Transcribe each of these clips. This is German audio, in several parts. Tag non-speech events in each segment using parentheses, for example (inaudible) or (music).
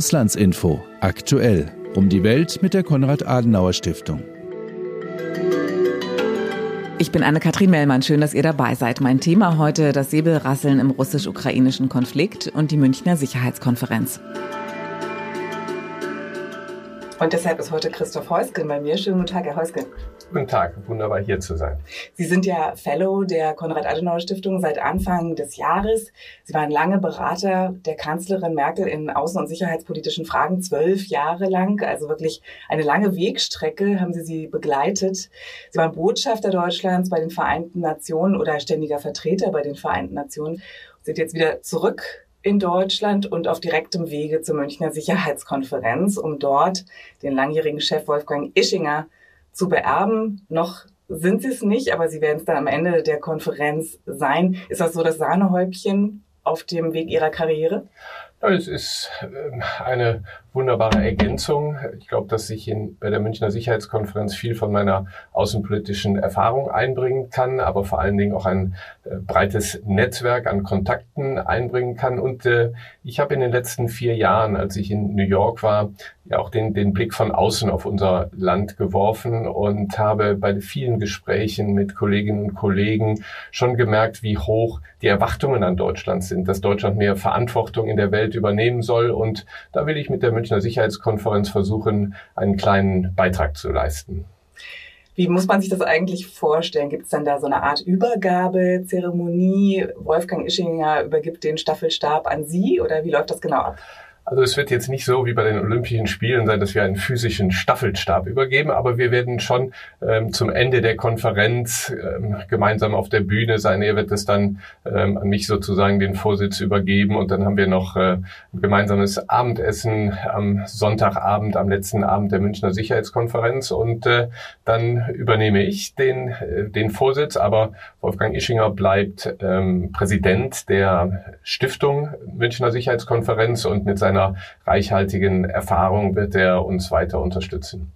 Auslandsinfo aktuell um die Welt mit der Konrad-Adenauer-Stiftung. Ich bin Anne-Kathrin Mellmann. Schön, dass ihr dabei seid. Mein Thema heute das Säbelrasseln im russisch-ukrainischen Konflikt und die Münchner Sicherheitskonferenz. Und deshalb ist heute Christoph Heusgen bei mir. Schönen guten Tag, Herr Heusgen. Guten Tag, wunderbar hier zu sein. Sie sind ja Fellow der Konrad-Adenauer-Stiftung seit Anfang des Jahres. Sie waren lange Berater der Kanzlerin Merkel in außen- und sicherheitspolitischen Fragen, zwölf Jahre lang. Also wirklich eine lange Wegstrecke haben Sie sie begleitet. Sie waren Botschafter Deutschlands bei den Vereinten Nationen oder ständiger Vertreter bei den Vereinten Nationen. Sind jetzt wieder zurück in Deutschland und auf direktem Wege zur Münchner Sicherheitskonferenz, um dort den langjährigen Chef Wolfgang Ischinger zu beerben. Noch sind sie es nicht, aber sie werden es dann am Ende der Konferenz sein. Ist das so das Sahnehäubchen auf dem Weg ihrer Karriere? Es ist ähm, eine wunderbare Ergänzung. Ich glaube, dass ich in, bei der Münchner Sicherheitskonferenz viel von meiner außenpolitischen Erfahrung einbringen kann, aber vor allen Dingen auch ein äh, breites Netzwerk an Kontakten einbringen kann. Und äh, ich habe in den letzten vier Jahren, als ich in New York war, ja auch den, den Blick von außen auf unser Land geworfen und habe bei vielen Gesprächen mit Kolleginnen und Kollegen schon gemerkt, wie hoch die Erwartungen an Deutschland sind, dass Deutschland mehr Verantwortung in der Welt übernehmen soll. Und da will ich mit der Münchner Sicherheitskonferenz versuchen, einen kleinen Beitrag zu leisten. Wie muss man sich das eigentlich vorstellen? Gibt es dann da so eine Art Übergabezeremonie? Wolfgang Ischinger übergibt den Staffelstab an Sie oder wie läuft das genau ab? Also es wird jetzt nicht so wie bei den Olympischen Spielen sein, dass wir einen physischen Staffelstab übergeben, aber wir werden schon ähm, zum Ende der Konferenz ähm, gemeinsam auf der Bühne sein. Er wird es dann ähm, an mich sozusagen den Vorsitz übergeben und dann haben wir noch äh, ein gemeinsames Abendessen am Sonntagabend, am letzten Abend der Münchner Sicherheitskonferenz und äh, dann übernehme ich den, äh, den Vorsitz, aber Wolfgang Ischinger bleibt ähm, Präsident der Stiftung Münchner Sicherheitskonferenz und mit seiner seiner reichhaltigen Erfahrung wird er uns weiter unterstützen.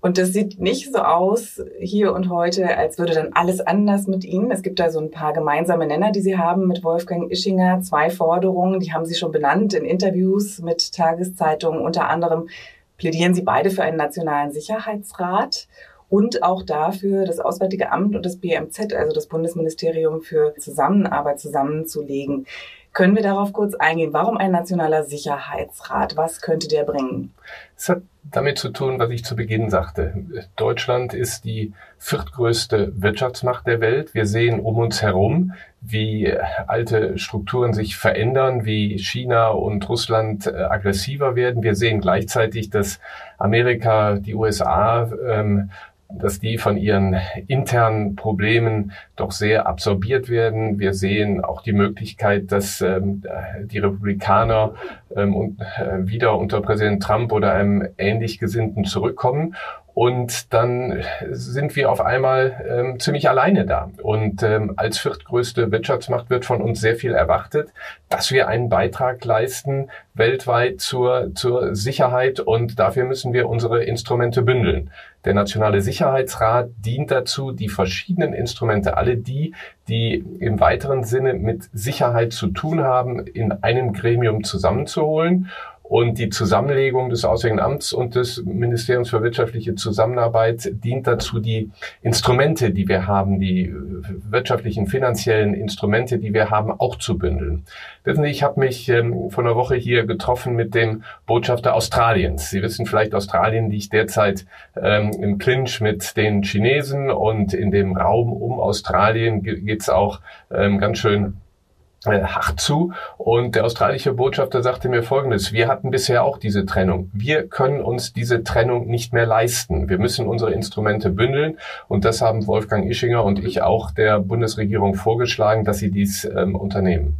Und das sieht nicht so aus hier und heute, als würde dann alles anders mit Ihnen. Es gibt da so ein paar gemeinsame Nenner, die Sie haben mit Wolfgang Ischinger. Zwei Forderungen, die haben Sie schon benannt in Interviews mit Tageszeitungen. Unter anderem plädieren Sie beide für einen nationalen Sicherheitsrat und auch dafür, das Auswärtige Amt und das BMZ, also das Bundesministerium für Zusammenarbeit zusammenzulegen. Können wir darauf kurz eingehen? Warum ein nationaler Sicherheitsrat? Was könnte der bringen? Es hat damit zu tun, was ich zu Beginn sagte. Deutschland ist die viertgrößte Wirtschaftsmacht der Welt. Wir sehen um uns herum, wie alte Strukturen sich verändern, wie China und Russland äh, aggressiver werden. Wir sehen gleichzeitig, dass Amerika, die USA ähm, dass die von ihren internen Problemen doch sehr absorbiert werden. Wir sehen auch die Möglichkeit, dass ähm, die Republikaner ähm, äh, wieder unter Präsident Trump oder einem ähnlich Gesinnten zurückkommen. Und dann sind wir auf einmal ähm, ziemlich alleine da. Und ähm, als viertgrößte Wirtschaftsmacht wird von uns sehr viel erwartet, dass wir einen Beitrag leisten weltweit zur, zur Sicherheit. Und dafür müssen wir unsere Instrumente bündeln. Der Nationale Sicherheitsrat dient dazu, die verschiedenen Instrumente, alle die, die im weiteren Sinne mit Sicherheit zu tun haben, in einem Gremium zusammenzuholen und die Zusammenlegung des Auswärtigen Amts und des Ministeriums für wirtschaftliche Zusammenarbeit dient dazu, die Instrumente, die wir haben, die wirtschaftlichen, finanziellen Instrumente, die wir haben, auch zu bündeln. Wissen Sie, ich habe mich ähm, vor einer Woche hier getroffen mit dem Botschafter Australiens. Sie wissen vielleicht, Australien liegt derzeit ähm, im Clinch mit den Chinesen und in dem Raum um Australien geht's auch ähm, ganz schön äh, hart zu. Und der australische Botschafter sagte mir Folgendes. Wir hatten bisher auch diese Trennung. Wir können uns diese Trennung nicht mehr leisten. Wir müssen unsere Instrumente bündeln. Und das haben Wolfgang Ischinger und ich auch der Bundesregierung vorgeschlagen, dass sie dies ähm, unternehmen.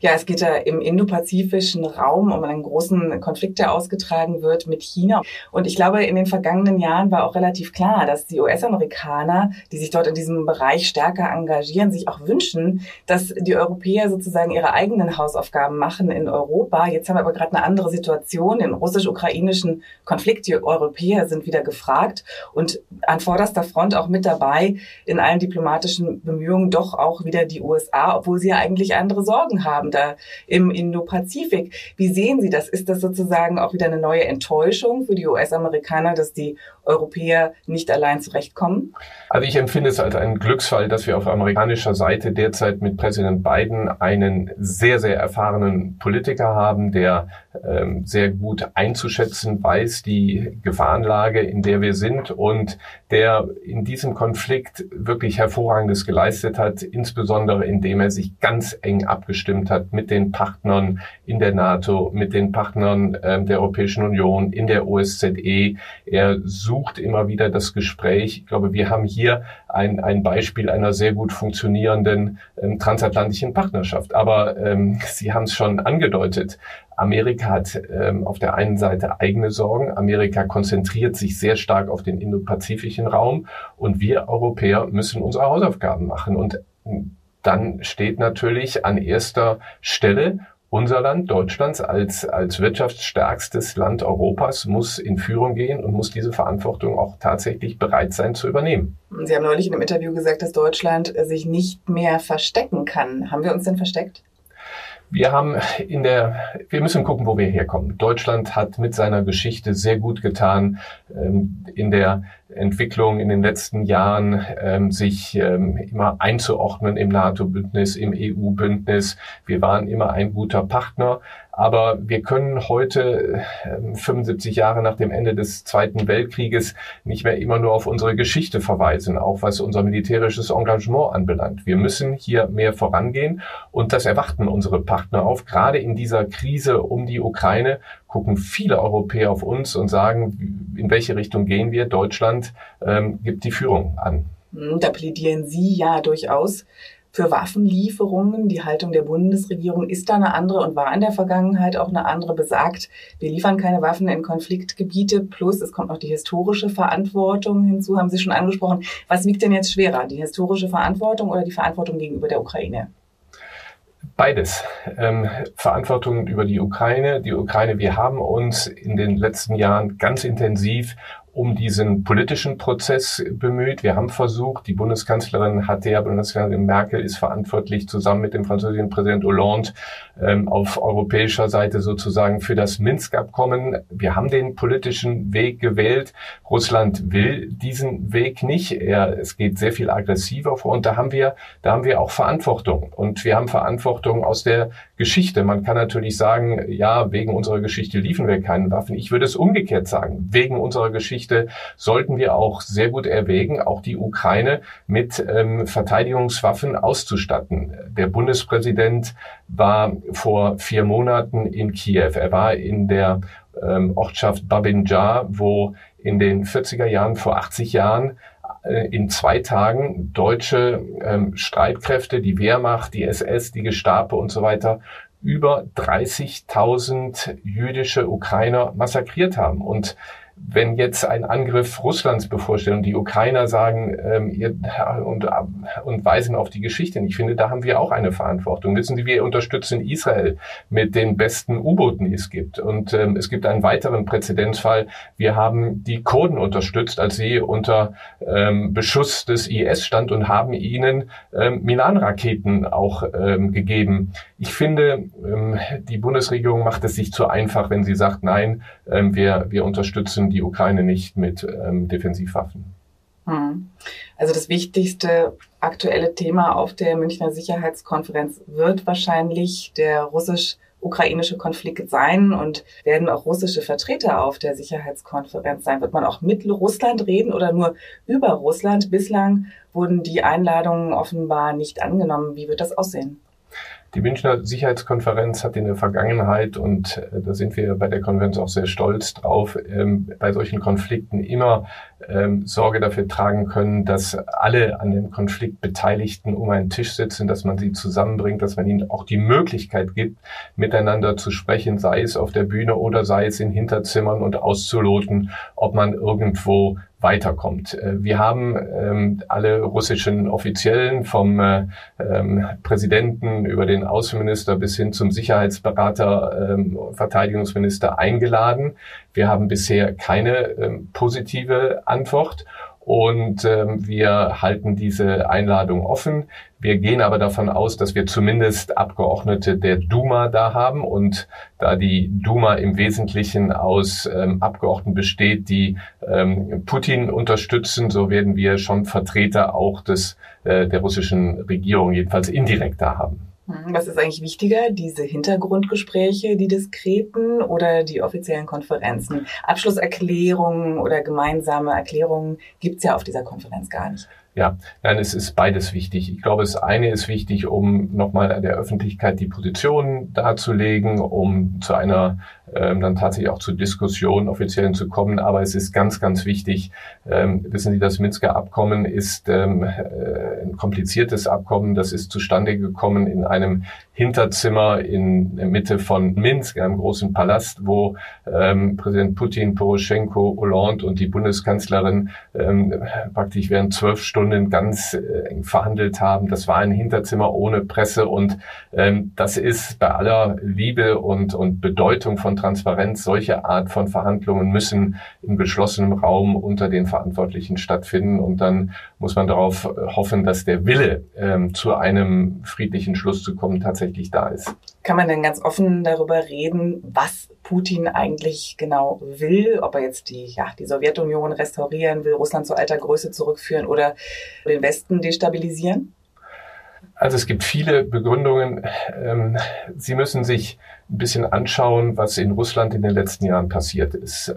Ja, es geht ja im indopazifischen Raum um einen großen Konflikt, der ausgetragen wird mit China. Und ich glaube, in den vergangenen Jahren war auch relativ klar, dass die US-Amerikaner, die sich dort in diesem Bereich stärker engagieren, sich auch wünschen, dass die Europäer sozusagen ihre eigenen Hausaufgaben machen in Europa. Jetzt haben wir aber gerade eine andere Situation. Im russisch-ukrainischen Konflikt, die Europäer sind wieder gefragt und an vorderster Front auch mit dabei in allen diplomatischen Bemühungen doch auch wieder die USA, obwohl sie ja eigentlich andere Sorgen haben, da im Indo-Pazifik. Wie sehen Sie das? Ist das sozusagen auch wieder eine neue Enttäuschung für die US-Amerikaner, dass die Europäer nicht allein zurechtkommen? Also ich empfinde es als einen Glücksfall, dass wir auf amerikanischer Seite derzeit mit Präsident Biden einen sehr, sehr erfahrenen Politiker haben, der sehr gut einzuschätzen weiß, die Gefahrenlage, in der wir sind und der in diesem Konflikt wirklich hervorragendes geleistet hat, insbesondere indem er sich ganz eng abgestimmt hat mit den Partnern in der NATO, mit den Partnern ähm, der Europäischen Union, in der OSZE. Er sucht immer wieder das Gespräch. Ich glaube, wir haben hier ein, ein Beispiel einer sehr gut funktionierenden ähm, transatlantischen Partnerschaft. Aber ähm, (laughs) Sie haben es schon angedeutet. Amerika hat ähm, auf der einen Seite eigene Sorgen. Amerika konzentriert sich sehr stark auf den indopazifischen Raum und wir Europäer müssen unsere Hausaufgaben machen. Und dann steht natürlich an erster Stelle unser Land, Deutschlands, als, als wirtschaftsstärkstes Land Europas, muss in Führung gehen und muss diese Verantwortung auch tatsächlich bereit sein zu übernehmen. Sie haben neulich in einem Interview gesagt, dass Deutschland sich nicht mehr verstecken kann. Haben wir uns denn versteckt? Wir haben in der, wir müssen gucken, wo wir herkommen. Deutschland hat mit seiner Geschichte sehr gut getan, ähm, in der Entwicklung in den letzten Jahren, ähm, sich ähm, immer einzuordnen im NATO-Bündnis, im EU-Bündnis. Wir waren immer ein guter Partner. Aber wir können heute, 75 ähm, Jahre nach dem Ende des Zweiten Weltkrieges, nicht mehr immer nur auf unsere Geschichte verweisen, auch was unser militärisches Engagement anbelangt. Wir müssen hier mehr vorangehen und das erwarten unsere Partner auf. Gerade in dieser Krise um die Ukraine gucken viele Europäer auf uns und sagen, in welche Richtung gehen wir? Deutschland ähm, gibt die Führung an. Da plädieren Sie ja durchaus für Waffenlieferungen. Die Haltung der Bundesregierung ist da eine andere und war in der Vergangenheit auch eine andere besagt. Wir liefern keine Waffen in Konfliktgebiete. Plus es kommt noch die historische Verantwortung hinzu, haben Sie schon angesprochen. Was wiegt denn jetzt schwerer, die historische Verantwortung oder die Verantwortung gegenüber der Ukraine? Beides. Ähm, Verantwortung über die Ukraine. Die Ukraine, wir haben uns in den letzten Jahren ganz intensiv um diesen politischen Prozess bemüht. Wir haben versucht, die Bundeskanzlerin hat ja, Bundeskanzlerin Merkel ist verantwortlich zusammen mit dem französischen Präsident Hollande ähm, auf europäischer Seite sozusagen für das Minsk-Abkommen. Wir haben den politischen Weg gewählt. Russland will diesen Weg nicht. Er, es geht sehr viel aggressiver vor und da haben wir, da haben wir auch Verantwortung und wir haben Verantwortung aus der Geschichte. Man kann natürlich sagen, ja, wegen unserer Geschichte liefen wir keine Waffen. Ich würde es umgekehrt sagen. Wegen unserer Geschichte sollten wir auch sehr gut erwägen, auch die Ukraine mit ähm, Verteidigungswaffen auszustatten. Der Bundespräsident war vor vier Monaten in Kiew. Er war in der ähm, Ortschaft Babinjar, wo in den 40er Jahren, vor 80 Jahren, äh, in zwei Tagen deutsche ähm, Streitkräfte, die Wehrmacht, die SS, die Gestapo und so weiter, über 30.000 jüdische Ukrainer massakriert haben. Und wenn jetzt ein Angriff Russlands bevorsteht und die Ukrainer sagen ähm, ihr, und, und weisen auf die Geschichte, ich finde, da haben wir auch eine Verantwortung. Wissen Sie, wir unterstützen Israel mit den besten U-Booten, die es gibt. Und ähm, es gibt einen weiteren Präzedenzfall. Wir haben die Kurden unterstützt, als sie unter ähm, Beschuss des IS stand und haben ihnen ähm, Milan-Raketen auch ähm, gegeben. Ich finde, ähm, die Bundesregierung macht es sich zu einfach, wenn sie sagt, nein, ähm, wir, wir unterstützen die Ukraine nicht mit ähm, Defensivwaffen. Hm. Also das wichtigste aktuelle Thema auf der Münchner Sicherheitskonferenz wird wahrscheinlich der russisch-ukrainische Konflikt sein und werden auch russische Vertreter auf der Sicherheitskonferenz sein. Wird man auch mit Russland reden oder nur über Russland? Bislang wurden die Einladungen offenbar nicht angenommen. Wie wird das aussehen? Die Münchner Sicherheitskonferenz hat in der Vergangenheit, und äh, da sind wir bei der Konferenz auch sehr stolz drauf, ähm, bei solchen Konflikten immer ähm, Sorge dafür tragen können, dass alle an dem Konflikt Beteiligten um einen Tisch sitzen, dass man sie zusammenbringt, dass man ihnen auch die Möglichkeit gibt, miteinander zu sprechen, sei es auf der Bühne oder sei es in Hinterzimmern und auszuloten, ob man irgendwo weiterkommt. Äh, wir haben ähm, alle russischen Offiziellen vom äh, ähm, Präsidenten über den Außenminister bis hin zum Sicherheitsberater, ähm, Verteidigungsminister eingeladen. Wir haben bisher keine ähm, positive Antwort. Und ähm, wir halten diese Einladung offen. Wir gehen aber davon aus, dass wir zumindest Abgeordnete der Duma da haben und da die Duma im Wesentlichen aus ähm, Abgeordneten besteht, die ähm, Putin unterstützen, so werden wir schon Vertreter auch des äh, der russischen Regierung jedenfalls indirekt da haben. Hm, was ist eigentlich wichtiger, diese Hintergrundgespräche, die diskreten oder die offiziellen Konferenzen? Abschlusserklärungen oder gemeinsame Erklärungen gibt's ja auf dieser Konferenz gar nicht. Ja, nein, es ist beides wichtig. Ich glaube, das eine ist wichtig, um nochmal der Öffentlichkeit die Position darzulegen, um zu einer ähm, dann tatsächlich auch zu Diskussionen offiziellen zu kommen. Aber es ist ganz, ganz wichtig, ähm, wissen Sie, das Minsker Abkommen ist ähm, äh, ein kompliziertes Abkommen. Das ist zustande gekommen in einem Hinterzimmer in der Mitte von Minsk, einem großen Palast, wo ähm, Präsident Putin, Poroschenko, Hollande und die Bundeskanzlerin ähm, praktisch während zwölf Stunden ganz äh, verhandelt haben. Das war ein Hinterzimmer ohne Presse und ähm, das ist bei aller Liebe und, und Bedeutung von Transparenz. Solche Art von Verhandlungen müssen in geschlossenem Raum unter den Verantwortlichen stattfinden und dann muss man darauf hoffen, dass der Wille ähm, zu einem friedlichen Schluss zu kommen tatsächlich tatsächlich da ist. Kann man denn ganz offen darüber reden, was Putin eigentlich genau will? Ob er jetzt die, ja, die Sowjetunion restaurieren will, Russland zu alter Größe zurückführen oder den Westen destabilisieren? Also es gibt viele Begründungen. Ähm, Sie müssen sich ein bisschen anschauen, was in Russland in den letzten Jahren passiert ist.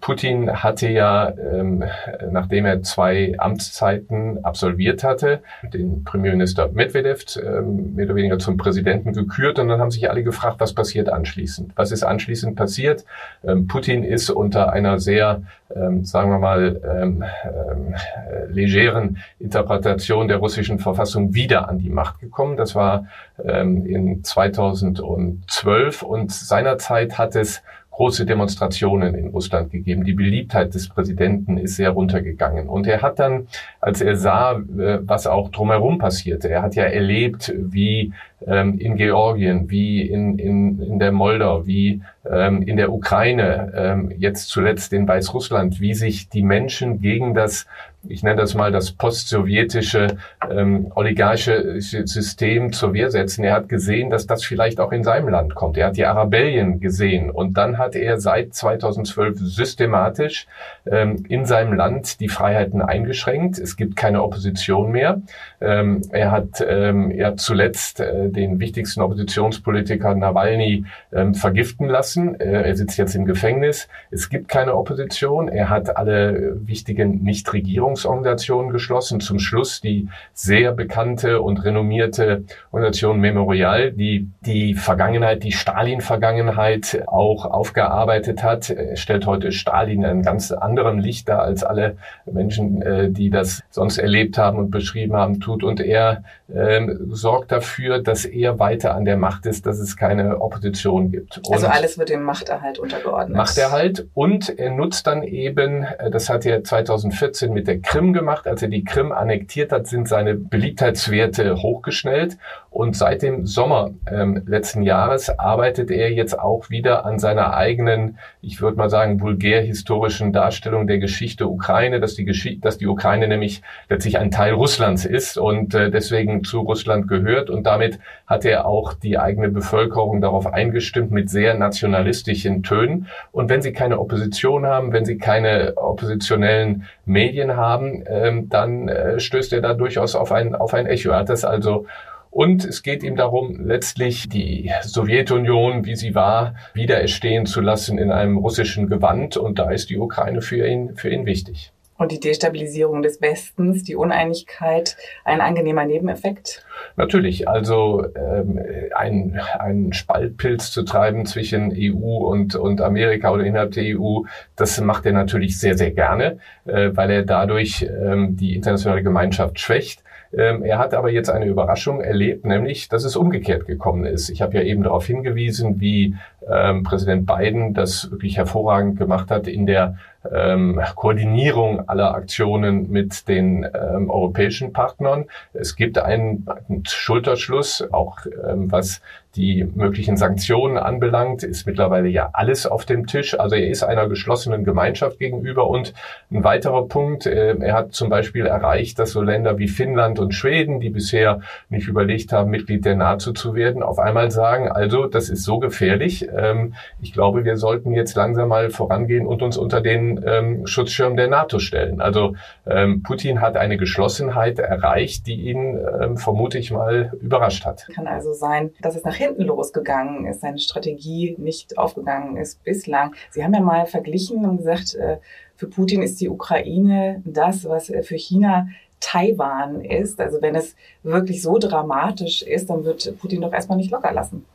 Putin hatte ja, ähm, nachdem er zwei Amtszeiten absolviert hatte, den Premierminister Medvedev ähm, mehr oder weniger zum Präsidenten gekürt und dann haben sich alle gefragt, was passiert anschließend. Was ist anschließend passiert? Ähm, Putin ist unter einer sehr, ähm, sagen wir mal, ähm, äh, legeren Interpretation der russischen Verfassung wieder an die Macht gekommen. Das war ähm, in 2012 und seinerzeit hat es große Demonstrationen in Russland gegeben. Die Beliebtheit des Präsidenten ist sehr runtergegangen. Und er hat dann, als er sah, äh, was auch drumherum passierte, er hat ja erlebt, wie ähm, in Georgien, wie in, in, in der Moldau, wie ähm, in der Ukraine, ähm, jetzt zuletzt in Weißrussland, wie sich die Menschen gegen das ich nenne das mal das post-sowjetische ähm, oligarchische System zur Wehr setzen. Er hat gesehen, dass das vielleicht auch in seinem Land kommt. Er hat die Arabellien gesehen und dann hat er seit 2012 systematisch ähm, in seinem Land die Freiheiten eingeschränkt. Es gibt keine Opposition mehr. Ähm, er hat ähm, er hat zuletzt äh, den wichtigsten Oppositionspolitiker Nawalny ähm, vergiften lassen. Äh, er sitzt jetzt im Gefängnis. Es gibt keine Opposition. Er hat alle wichtigen Nichtregierungen Nichtregierungsorganisationen geschlossen. Zum Schluss die sehr bekannte und renommierte Organisation Memorial, die die Vergangenheit, die Stalin-Vergangenheit auch aufgearbeitet hat. Er stellt heute Stalin in einem ganz anderen Licht dar, als alle Menschen, äh, die das sonst erlebt haben und beschrieben haben, tut. Und er ähm, sorgt dafür, dass er weiter an der Macht ist, dass es keine Opposition gibt. Also und also alles wird dem Machterhalt untergeordnet. Machterhalt und er nutzt dann eben, äh, das hat er 2014 mit der Krim gemacht. Als er die Krim annektiert hat, sind seine Beliebtheitswerte hochgeschnellt. Und seit dem Sommer ähm, letzten Jahres arbeitet er jetzt auch wieder an seiner eigenen, ich würde mal sagen, vulgär-historischen Darstellung der Geschichte Ukraine, dass die, Geschichte, dass die Ukraine nämlich letztlich ein Teil Russlands ist und äh, deswegen zu Russland gehört. Und damit hat er auch die eigene Bevölkerung darauf eingestimmt mit sehr nationalistischen Tönen. Und wenn sie keine Opposition haben, wenn sie keine oppositionellen Medien haben, ähm, dann äh, stößt er da durchaus auf ein, auf ein Echo. Er hat das also und es geht ihm darum, letztlich die Sowjetunion, wie sie war, wieder erstehen zu lassen in einem russischen Gewand. Und da ist die Ukraine für ihn, für ihn wichtig. Und die Destabilisierung des Westens, die Uneinigkeit, ein angenehmer Nebeneffekt? Natürlich, also ähm, ein, ein Spaltpilz zu treiben zwischen EU und, und Amerika oder innerhalb der EU, das macht er natürlich sehr, sehr gerne, äh, weil er dadurch ähm, die internationale Gemeinschaft schwächt. Ähm, er hat aber jetzt eine Überraschung erlebt, nämlich, dass es umgekehrt gekommen ist. Ich habe ja eben darauf hingewiesen, wie ähm, Präsident Biden das wirklich hervorragend gemacht hat in der ähm, Koordinierung aller Aktionen mit den ähm, europäischen Partnern. Es gibt einen, einen Schulterschluss, auch ähm, was die möglichen Sanktionen anbelangt, ist mittlerweile ja alles auf dem Tisch. Also er ist einer geschlossenen Gemeinschaft gegenüber. Und ein weiterer Punkt, äh, er hat zum Beispiel erreicht, dass so Länder wie Finnland und Schweden, die bisher nicht überlegt haben, Mitglied der NATO zu werden, auf einmal sagen, also das ist so gefährlich. Ähm, ich glaube, wir sollten jetzt langsam mal vorangehen und uns unter den ähm, Schutzschirm der NATO stellen. Also ähm, Putin hat eine Geschlossenheit erreicht, die ihn, vermute ich mal, überrascht hat. Kann also sein, dass es nach hinten losgegangen ist, seine Strategie nicht aufgegangen ist bislang. Sie haben ja mal verglichen und gesagt, äh, für Putin ist die Ukraine das, was für China Taiwan ist. Also wenn es wirklich so dramatisch ist, dann wird Putin doch erstmal nicht locker lassen.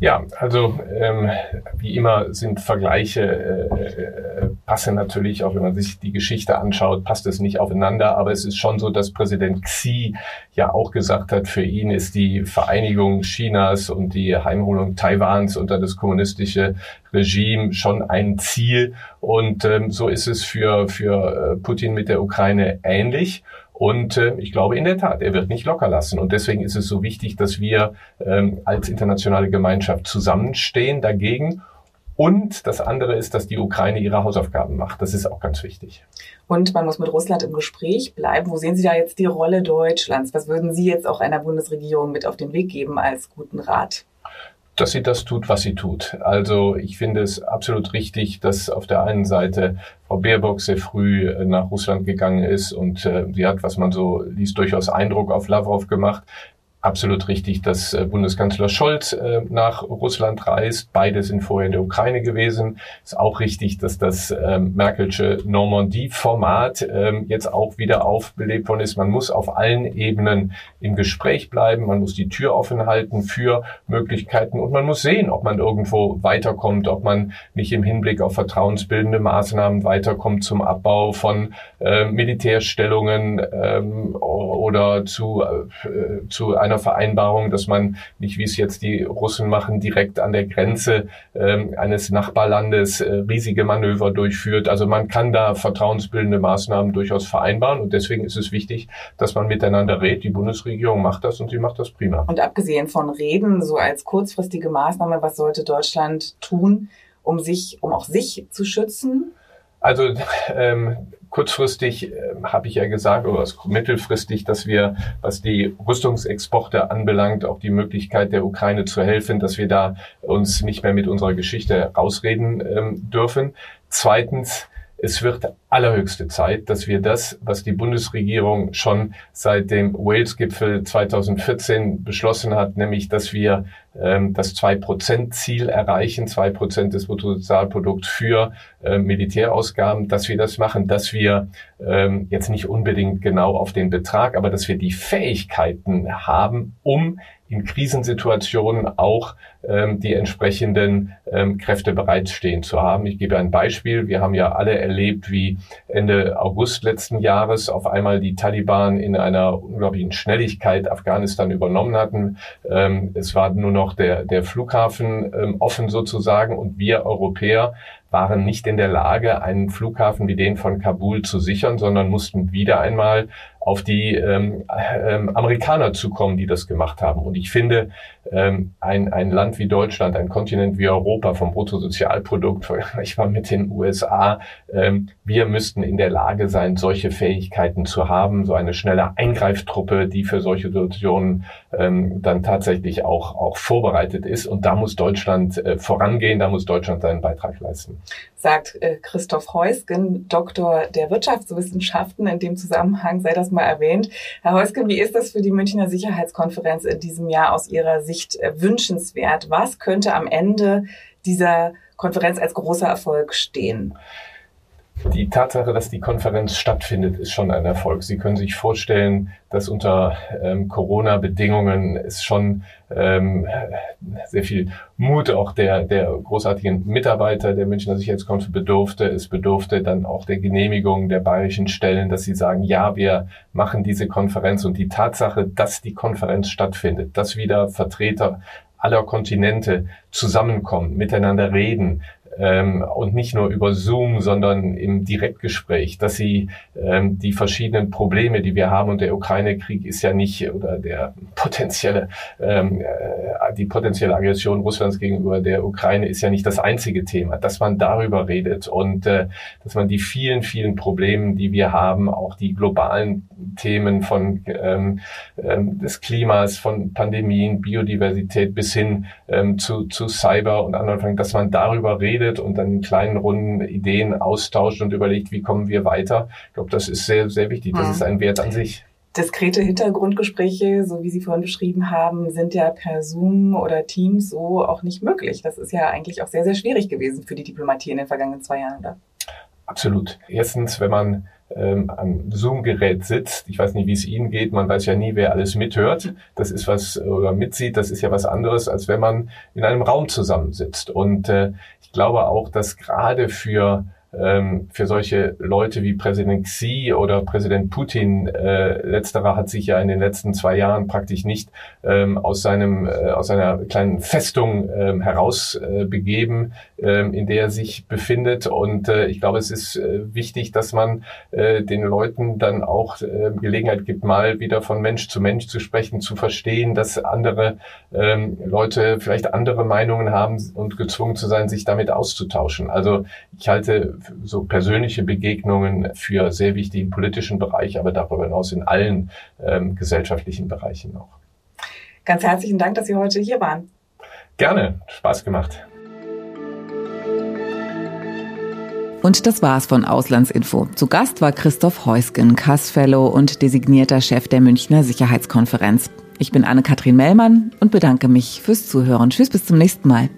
Ja, also ähm, wie immer sind Vergleiche äh, äh, passen natürlich, auch wenn man sich die Geschichte anschaut, passt es nicht aufeinander. Aber es ist schon so, dass Präsident Xi ja auch gesagt hat, für ihn ist die Vereinigung Chinas und die Heimholung Taiwans unter das kommunistische Regime schon ein Ziel. Und ähm, so ist es für, für äh, Putin mit der Ukraine ähnlich. Und äh, ich glaube in der Tat, er wird nicht locker lassen. Und deswegen ist es so wichtig, dass wir ähm, als internationale Gemeinschaft zusammenstehen dagegen. Und das andere ist, dass die Ukraine ihre Hausaufgaben macht. Das ist auch ganz wichtig. Und man muss mit Russland im Gespräch bleiben. Wo sehen Sie da jetzt die Rolle Deutschlands? Was würden Sie jetzt auch einer Bundesregierung mit auf den Weg geben als guten Rat? Dass sie das tut, was sie tut. Also ich finde es absolut richtig, dass auf der einen Seite Frau Baerbock sehr früh äh, nach Russland gegangen ist und äh, sie hat, was man so liest, durchaus Eindruck auf Lavrov gemacht absolut richtig, dass äh, Bundeskanzler Scholz äh, nach Russland reist. Beide sind vorher in der Ukraine gewesen. Ist auch richtig, dass das ähm, Merkelsche Normandie-Format ähm, jetzt auch wieder aufbelebt worden ist. Man muss auf allen Ebenen im Gespräch bleiben. Man muss die Tür offen halten für Möglichkeiten und man muss sehen, ob man irgendwo weiterkommt, ob man nicht im Hinblick auf vertrauensbildende Maßnahmen weiterkommt zum Abbau von äh, Militärstellungen ähm, oder zu, äh, zu einer Vereinbarung, dass man nicht, wie es jetzt die Russen machen, direkt an der Grenze ähm, eines Nachbarlandes äh, riesige Manöver durchführt. Also man kann da vertrauensbildende Maßnahmen durchaus vereinbaren und deswegen ist es wichtig, dass man miteinander redet. Die Bundesregierung macht das und sie macht das prima. Und abgesehen von Reden, so als kurzfristige Maßnahme, was sollte Deutschland tun, um sich, um auch sich zu schützen? Also (laughs) ähm, kurzfristig äh, habe ich ja gesagt, oder mittelfristig, dass wir, was die Rüstungsexporte anbelangt, auch die Möglichkeit der Ukraine zu helfen, dass wir da uns nicht mehr mit unserer Geschichte rausreden ähm, dürfen. Zweitens, es wird allerhöchste Zeit, dass wir das, was die Bundesregierung schon seit dem Wales-Gipfel 2014 beschlossen hat, nämlich, dass wir ähm, das Zwei-Prozent-Ziel erreichen, zwei Prozent des Bruttosozialprodukts für äh, Militärausgaben, dass wir das machen, dass wir ähm, jetzt nicht unbedingt genau auf den Betrag, aber dass wir die Fähigkeiten haben, um in Krisensituationen auch ähm, die entsprechenden ähm, Kräfte bereitstehen zu haben. Ich gebe ein Beispiel. Wir haben ja alle erlebt, wie Ende August letzten Jahres auf einmal die Taliban in einer unglaublichen Schnelligkeit Afghanistan übernommen hatten. Ähm, es war nur noch der, der Flughafen ähm, offen sozusagen und wir Europäer waren nicht in der Lage, einen Flughafen wie den von Kabul zu sichern, sondern mussten wieder einmal auf die ähm, ähm, Amerikaner zukommen, die das gemacht haben. Und ich finde, ähm, ein, ein Land wie Deutschland, ein Kontinent wie Europa vom Bruttosozialprodukt (laughs) vergleichbar mit den USA, ähm, wir müssten in der Lage sein, solche Fähigkeiten zu haben, so eine schnelle Eingreiftruppe, die für solche Situationen ähm, dann tatsächlich auch, auch vorbereitet ist. Und da muss Deutschland äh, vorangehen, da muss Deutschland seinen Beitrag leisten. Sagt äh, Christoph Heusgen, Doktor der Wirtschaftswissenschaften. In dem Zusammenhang sei das mal erwähnt. Herr Heusgen, wie ist das für die Münchner Sicherheitskonferenz in diesem Jahr aus Ihrer Sicht äh, wünschenswert? Was könnte am Ende dieser Konferenz als großer Erfolg stehen? Die Tatsache, dass die Konferenz stattfindet, ist schon ein Erfolg. Sie können sich vorstellen, dass unter ähm, Corona-Bedingungen es schon ähm, sehr viel Mut auch der, der großartigen Mitarbeiter der Münchner Sicherheitskonferenz bedurfte. Es bedurfte dann auch der Genehmigung der bayerischen Stellen, dass sie sagen, ja, wir machen diese Konferenz. Und die Tatsache, dass die Konferenz stattfindet, dass wieder Vertreter aller Kontinente zusammenkommen, miteinander reden, ähm, und nicht nur über Zoom, sondern im Direktgespräch, dass sie ähm, die verschiedenen Probleme, die wir haben und der Ukraine-Krieg ist ja nicht oder der potenzielle ähm, äh, die potenzielle Aggression Russlands gegenüber der Ukraine ist ja nicht das einzige Thema, dass man darüber redet und äh, dass man die vielen vielen Probleme, die wir haben, auch die globalen Themen von ähm, ähm, des Klimas, von Pandemien, Biodiversität bis hin ähm, zu, zu Cyber und anderen, dass man darüber redet und dann in kleinen Runden Ideen austauscht und überlegt, wie kommen wir weiter. Ich glaube, das ist sehr, sehr wichtig. Das mhm. ist ein Wert an sich. Diskrete Hintergrundgespräche, so wie Sie vorhin beschrieben haben, sind ja per Zoom oder Teams so auch nicht möglich. Das ist ja eigentlich auch sehr, sehr schwierig gewesen für die Diplomatie in den vergangenen zwei Jahren, oder? Absolut. Erstens, wenn man ähm, am Zoom-Gerät sitzt, ich weiß nicht, wie es Ihnen geht, man weiß ja nie, wer alles mithört. Das ist was, oder mitsieht, das ist ja was anderes, als wenn man in einem Raum zusammensitzt. Und äh, ich glaube auch, dass gerade für ähm, für solche Leute wie Präsident Xi oder Präsident Putin, äh, letzterer hat sich ja in den letzten zwei Jahren praktisch nicht ähm, aus seinem äh, aus einer kleinen Festung ähm, herausbegeben, äh, ähm, in der er sich befindet. Und äh, ich glaube, es ist äh, wichtig, dass man äh, den Leuten dann auch äh, Gelegenheit gibt, mal wieder von Mensch zu Mensch zu sprechen, zu verstehen, dass andere ähm, Leute vielleicht andere Meinungen haben und gezwungen zu sein, sich damit auszutauschen. Also ich halte so persönliche Begegnungen für sehr wichtig im politischen Bereich, aber darüber hinaus in allen ähm, gesellschaftlichen Bereichen noch. Ganz herzlichen Dank, dass Sie heute hier waren. Gerne, Spaß gemacht. Und das war's von Auslandsinfo. Zu Gast war Christoph Heusgen, Kass-Fellow und designierter Chef der Münchner Sicherheitskonferenz. Ich bin Anne-Kathrin Mellmann und bedanke mich fürs Zuhören. Tschüss, bis zum nächsten Mal.